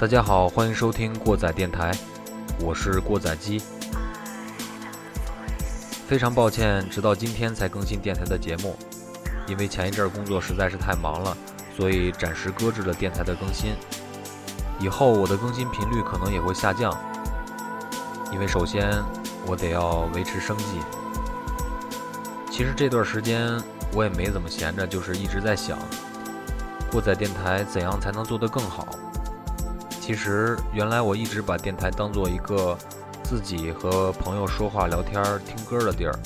大家好，欢迎收听过载电台，我是过载机。非常抱歉，直到今天才更新电台的节目，因为前一阵工作实在是太忙了，所以暂时搁置了电台的更新。以后我的更新频率可能也会下降，因为首先我得要维持生计。其实这段时间我也没怎么闲着，就是一直在想，过载电台怎样才能做得更好。其实原来我一直把电台当做一个自己和朋友说话、聊天、听歌的地儿，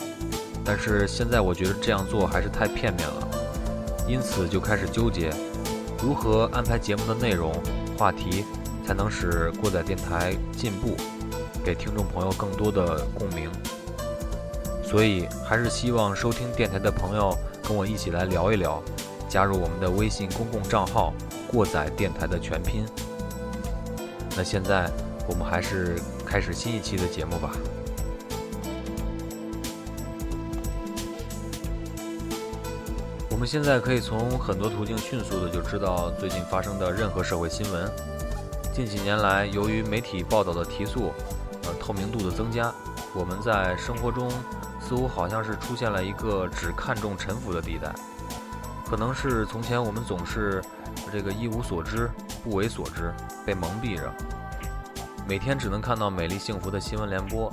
但是现在我觉得这样做还是太片面了，因此就开始纠结如何安排节目的内容、话题，才能使过载电台进步，给听众朋友更多的共鸣。所以还是希望收听电台的朋友跟我一起来聊一聊，加入我们的微信公共账号“过载电台”的全拼。那现在我们还是开始新一期的节目吧。我们现在可以从很多途径迅速的就知道最近发生的任何社会新闻。近几年来，由于媒体报道的提速，呃，透明度的增加，我们在生活中似乎好像是出现了一个只看重臣服的地带。可能是从前我们总是这个一无所知。不为所知，被蒙蔽着，每天只能看到美丽幸福的新闻联播，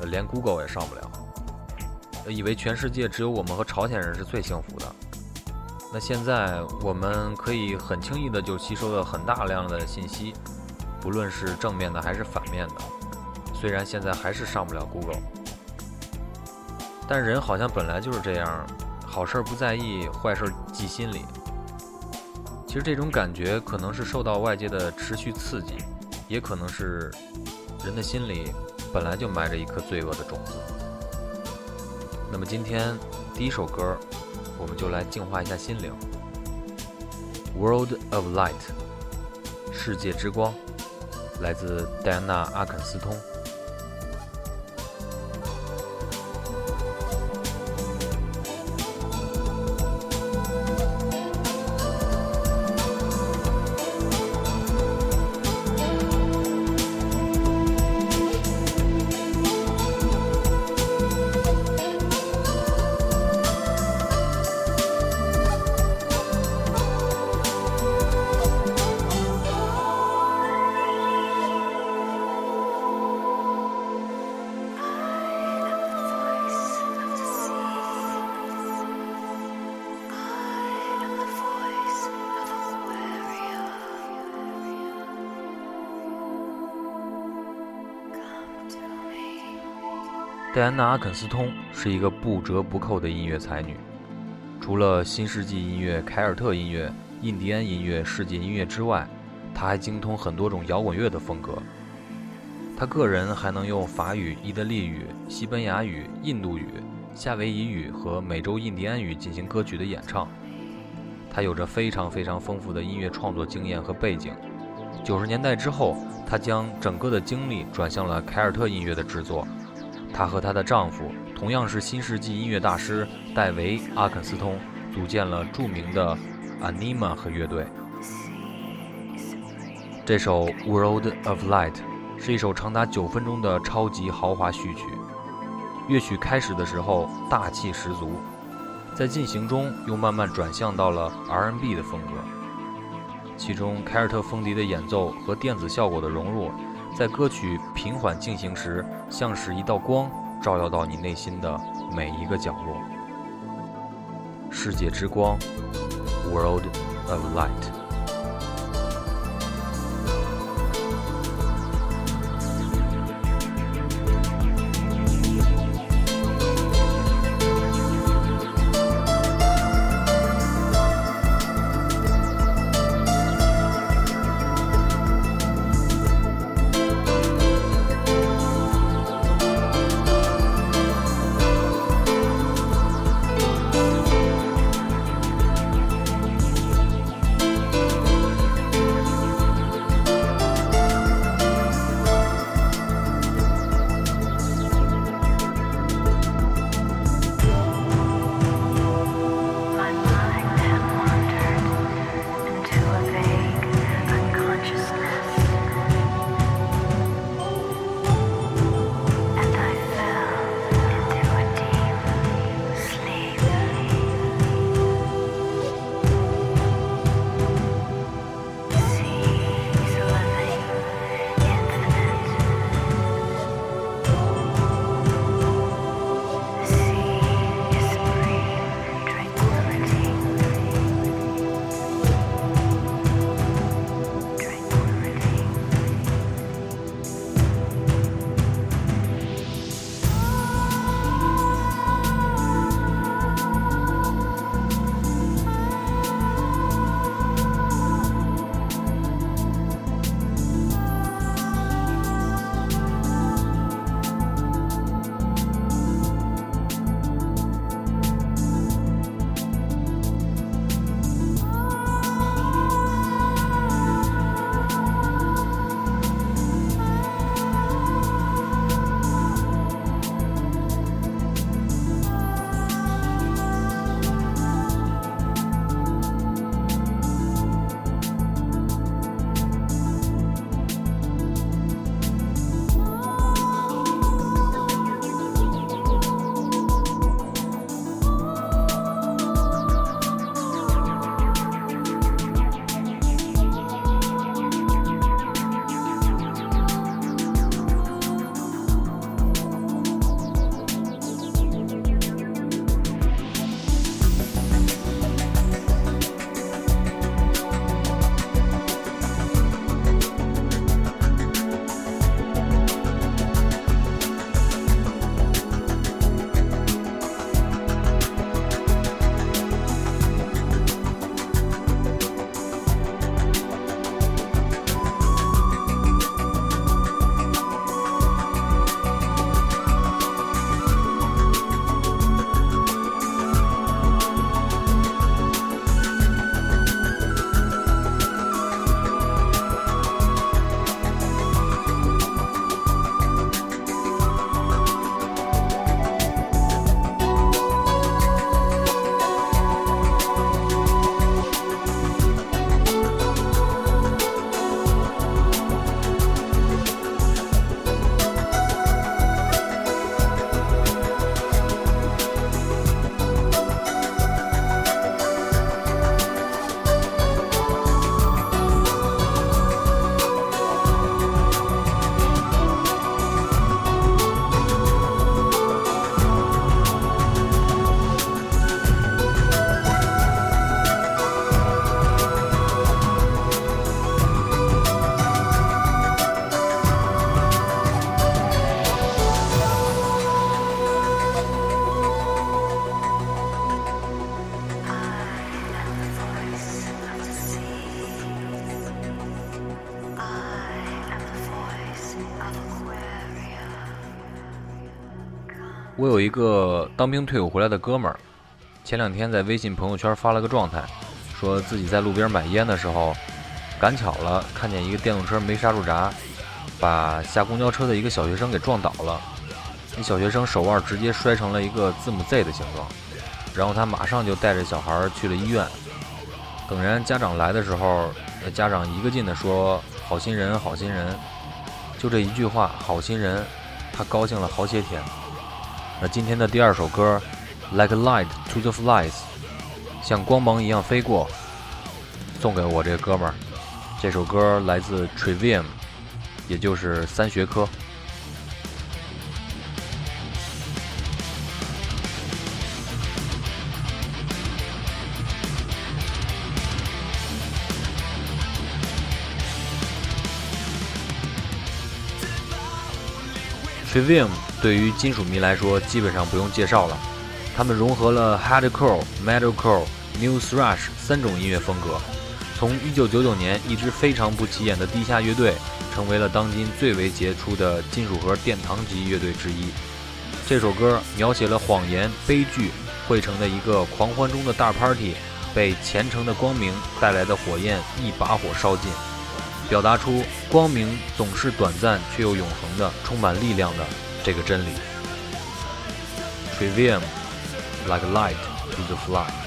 呃，连 Google 也上不了，以为全世界只有我们和朝鲜人是最幸福的。那现在我们可以很轻易的就吸收了很大量的信息，不论是正面的还是反面的。虽然现在还是上不了 Google，但人好像本来就是这样，好事不在意，坏事记心里。其实这种感觉可能是受到外界的持续刺激，也可能是人的心里本来就埋着一颗罪恶的种子。那么今天第一首歌，我们就来净化一下心灵，《World of Light》世界之光，来自戴安娜·阿肯斯通。戴安娜·阿肯斯通是一个不折不扣的音乐才女，除了新世纪音乐、凯尔特音乐、印第安音乐、世界音乐之外，她还精通很多种摇滚乐的风格。她个人还能用法语、意大利语、西班牙语、印度语、夏威夷语和美洲印第安语进行歌曲的演唱。她有着非常非常丰富的音乐创作经验和背景。九十年代之后，她将整个的精力转向了凯尔特音乐的制作。她和她的丈夫，同样是新世纪音乐大师戴维·阿肯斯通，组建了著名的 Anima 和乐队。这首《World of Light》是一首长达九分钟的超级豪华序曲。乐曲开始的时候大气十足，在进行中又慢慢转向到了 R&B 的风格，其中凯尔特风笛的演奏和电子效果的融入。在歌曲平缓进行时，像是一道光，照耀到你内心的每一个角落。世界之光，World of Light。我有一个当兵退伍回来的哥们儿，前两天在微信朋友圈发了个状态，说自己在路边买烟的时候，赶巧了看见一个电动车没刹住闸，把下公交车的一个小学生给撞倒了。那小学生手腕直接摔成了一个字母 Z 的形状，然后他马上就带着小孩去了医院。等人家长来的时候，那家长一个劲地说：“好心人，好心人。”就这一句话，“好心人”，他高兴了好些天。那今天的第二首歌，Like light to the flies，像光芒一样飞过，送给我这个哥们儿。这首歌来自 Trivium，也就是三学科。Trivium 对于金属迷来说，基本上不用介绍了。他们融合了 Hardcore、Metalcore、New Thrash 三种音乐风格，从1999年一支非常不起眼的地下乐队，成为了当今最为杰出的金属核殿堂级乐队之一。这首歌描写了谎言、悲剧汇成的一个狂欢中的大 party，被虔诚的光明带来的火焰一把火烧尽。表达出光明总是短暂却又永恒的、充满力量的这个真理。Trivium, like light to the fly.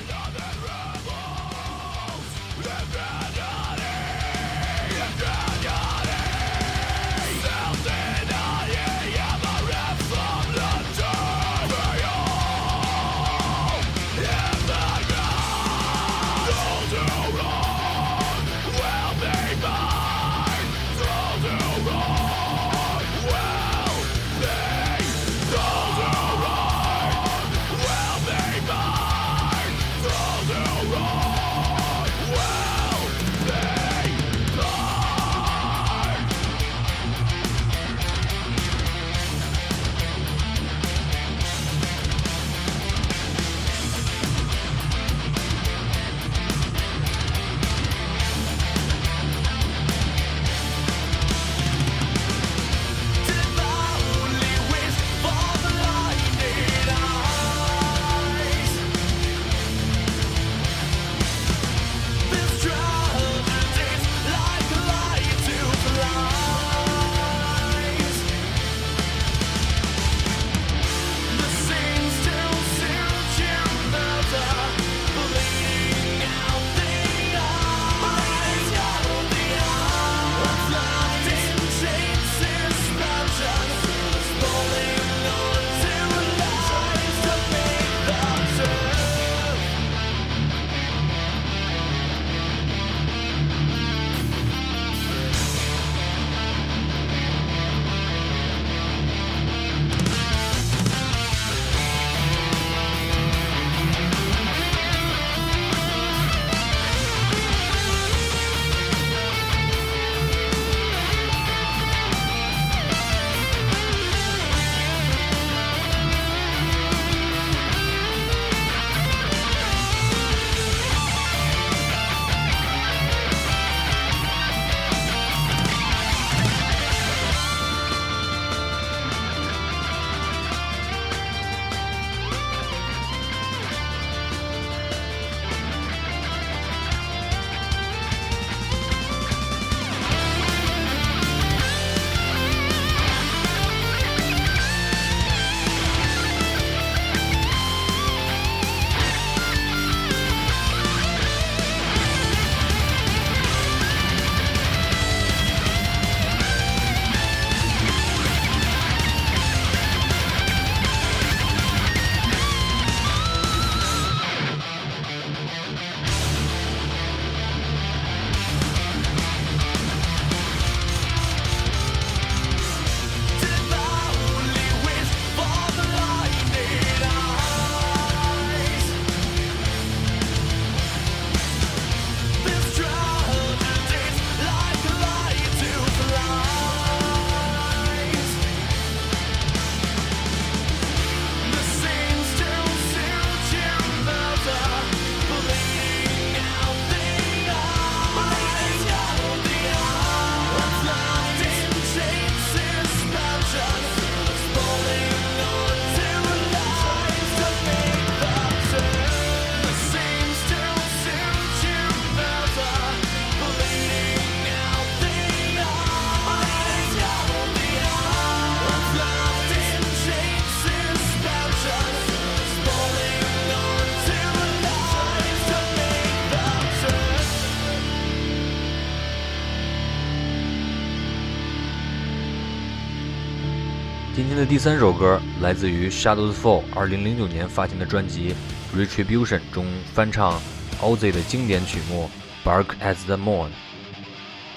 第三首歌来自于 Shadows Fall 2009年发行的专辑《Retribution》中翻唱 Ozzy 的经典曲目《Bark as the Moon》。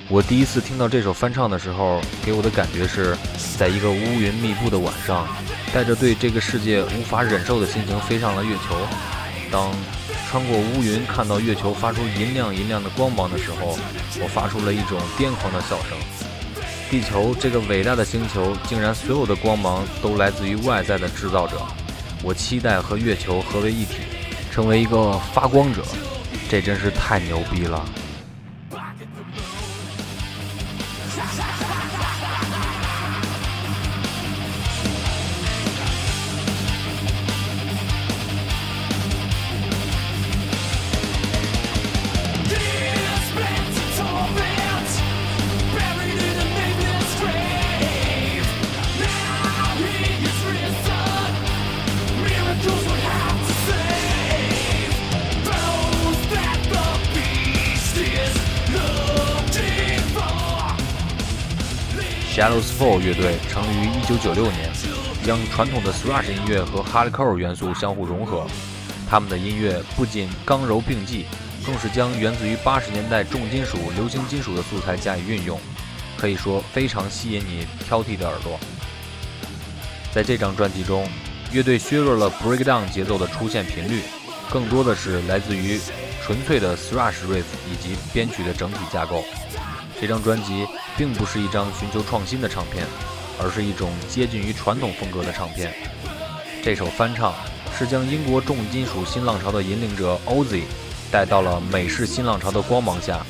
我第一次听到这首翻唱的时候，给我的感觉是在一个乌云密布的晚上，带着对这个世界无法忍受的心情飞上了月球。当穿过乌云看到月球发出银亮银亮的光芒的时候，我发出了一种癫狂的笑声。地球这个伟大的星球，竟然所有的光芒都来自于外在的制造者。我期待和月球合为一体，成为一个发光者。这真是太牛逼了！Shadows Fall 乐队成立于1996年，将传统的 thrash 音乐和 hardcore 元素相互融合。他们的音乐不仅刚柔并济，更是将源自于80年代重金属、流行金属的素材加以运用，可以说非常吸引你挑剔的耳朵。在这张专辑中，乐队削弱了 breakdown 节奏的出现频率，更多的是来自于纯粹的 thrash riff 以及编曲的整体架构。这张专辑并不是一张寻求创新的唱片，而是一种接近于传统风格的唱片。这首翻唱是将英国重金属新浪潮的引领者 Ozzy 带到了美式新浪潮的光芒下，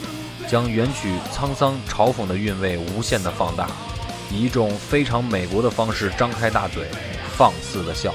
将原曲沧桑嘲讽的韵味无限的放大，以一种非常美国的方式张开大嘴，放肆的笑。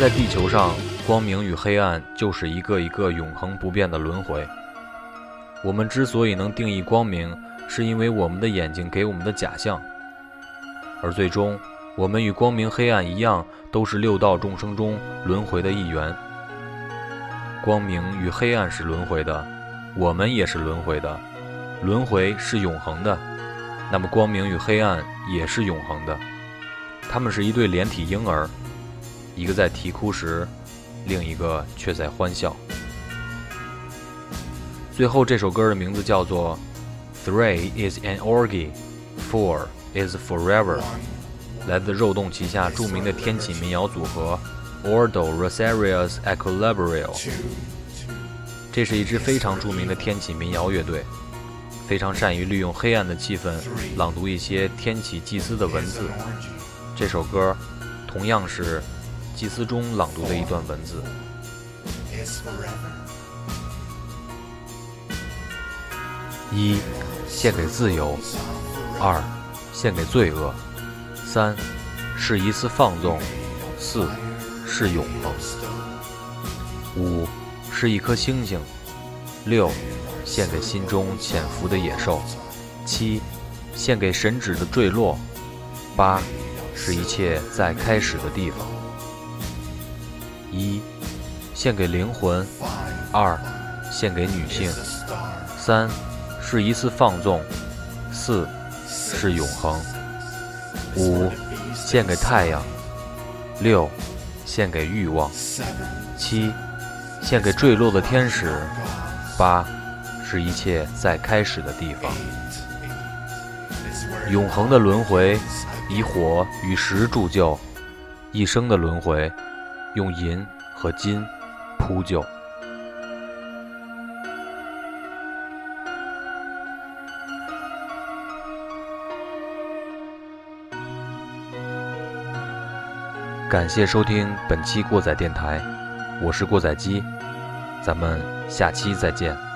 在地球上，光明与黑暗就是一个一个永恒不变的轮回。我们之所以能定义光明，是因为我们的眼睛给我们的假象。而最终，我们与光明、黑暗一样，都是六道众生中轮回的一员。光明与黑暗是轮回的，我们也是轮回的。轮回是永恒的，那么光明与黑暗也是永恒的。他们是一对连体婴儿。一个在啼哭时，另一个却在欢笑。最后这首歌的名字叫做《Three is an orgy, Four is forever》，来自肉洞旗下著名的天启民谣组合 Ordo Rosarios Equilibrio。这是一支非常著名的天启民谣乐队，非常善于利用黑暗的气氛朗读一些天启祭司的文字。这首歌同样是祭司中朗读的一段文字。一，献给自由；二，献给罪恶；三，是一次放纵；四，是永恒；五。是一颗星星，六，献给心中潜伏的野兽；七，献给神旨的坠落；八，是一切在开始的地方。一，献给灵魂；二，献给女性；三，是一次放纵；四，是永恒；五，献给太阳；六，献给欲望；七。献给坠落的天使，八是一切在开始的地方。永恒的轮回，以火与石铸就；一生的轮回，用银和金铺就。感谢收听本期过载电台。我是过载机，咱们下期再见。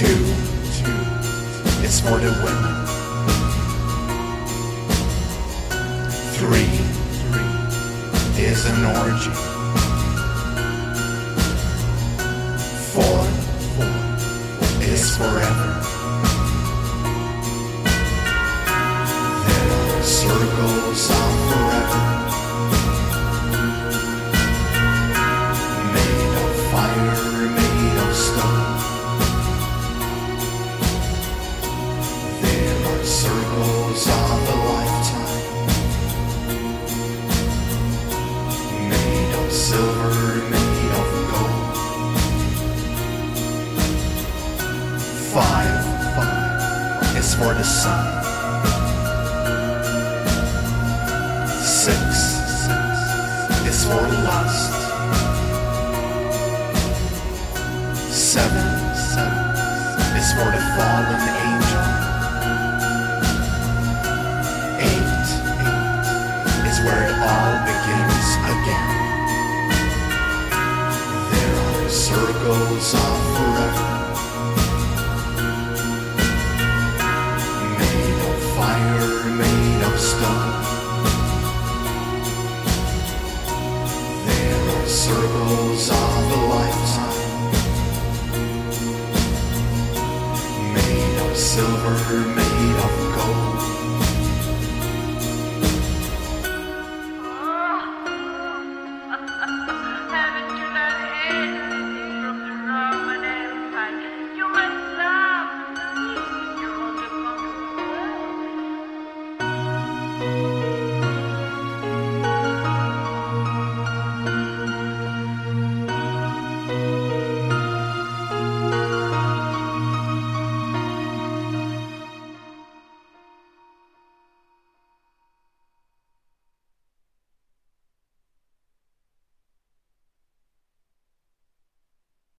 Two is for the women. Three is an orgy. Four is forever. Are circles of forever. For the sun. Six is for lust. Seven is for the fallen angel. Eight is where it all begins again. There are circles of forever. Circles of a lifetime. Made of silver, made